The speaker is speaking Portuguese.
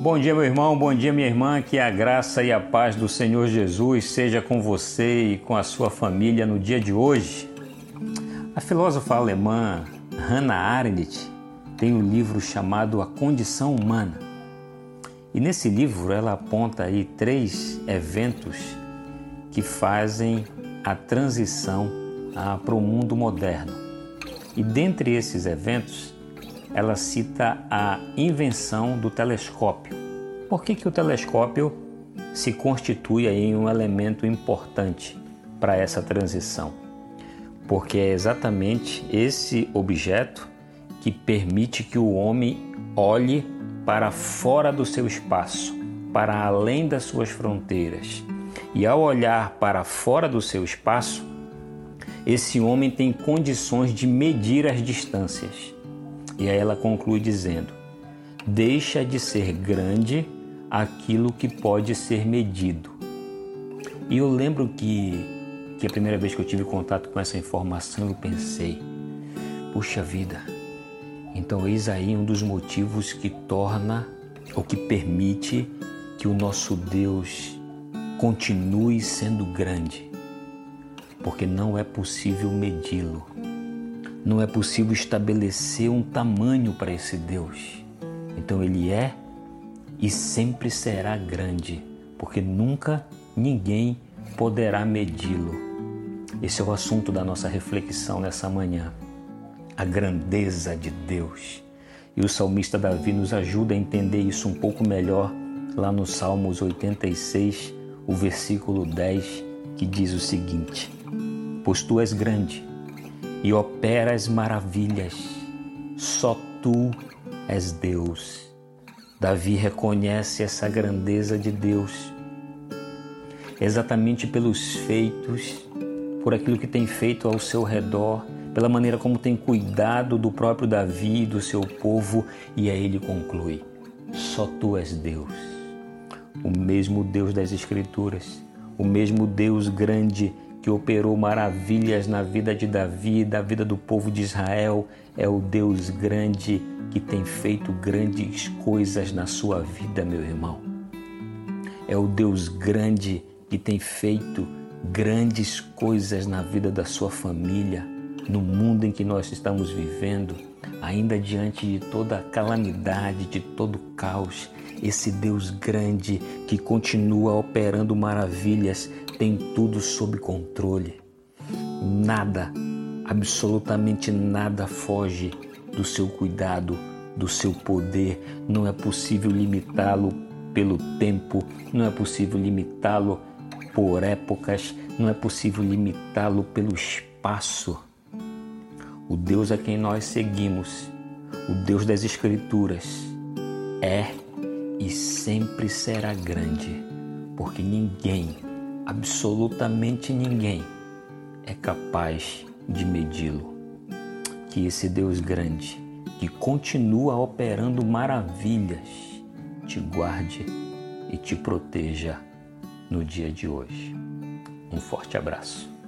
Bom dia, meu irmão, bom dia, minha irmã. Que a graça e a paz do Senhor Jesus seja com você e com a sua família no dia de hoje. A filósofa alemã Hannah Arendt tem um livro chamado A Condição Humana. E nesse livro ela aponta aí três eventos que fazem a transição para o mundo moderno. E dentre esses eventos, ela cita a invenção do telescópio. Por que, que o telescópio se constitui em um elemento importante para essa transição? Porque é exatamente esse objeto que permite que o homem olhe para fora do seu espaço, para além das suas fronteiras. E ao olhar para fora do seu espaço, esse homem tem condições de medir as distâncias. E aí ela conclui dizendo: deixa de ser grande aquilo que pode ser medido. E eu lembro que, que a primeira vez que eu tive contato com essa informação, eu pensei: puxa vida, então eis aí um dos motivos que torna ou que permite que o nosso Deus continue sendo grande, porque não é possível medi-lo. Não é possível estabelecer um tamanho para esse Deus. Então ele é e sempre será grande, porque nunca ninguém poderá medi-lo. Esse é o assunto da nossa reflexão nessa manhã. A grandeza de Deus. E o salmista Davi nos ajuda a entender isso um pouco melhor lá no Salmos 86, o versículo 10, que diz o seguinte: Pois tu és grande e operas maravilhas. Só tu és Deus. Davi reconhece essa grandeza de Deus exatamente pelos feitos, por aquilo que tem feito ao seu redor, pela maneira como tem cuidado do próprio Davi e do seu povo, e aí ele conclui: Só tu és Deus, o mesmo Deus das Escrituras, o mesmo Deus grande que operou maravilhas na vida de Davi da vida do povo de Israel, é o Deus grande que tem feito grandes coisas na sua vida, meu irmão. É o Deus grande que tem feito grandes coisas na vida da sua família, no mundo em que nós estamos vivendo, ainda diante de toda a calamidade, de todo o caos. Esse Deus grande que continua operando maravilhas tem tudo sob controle. Nada, absolutamente nada foge do seu cuidado, do seu poder. Não é possível limitá-lo pelo tempo, não é possível limitá-lo por épocas, não é possível limitá-lo pelo espaço. O Deus a quem nós seguimos, o Deus das Escrituras, é e sempre será grande, porque ninguém absolutamente ninguém é capaz de medi-lo. Que esse Deus grande, que continua operando maravilhas, te guarde e te proteja no dia de hoje. Um forte abraço.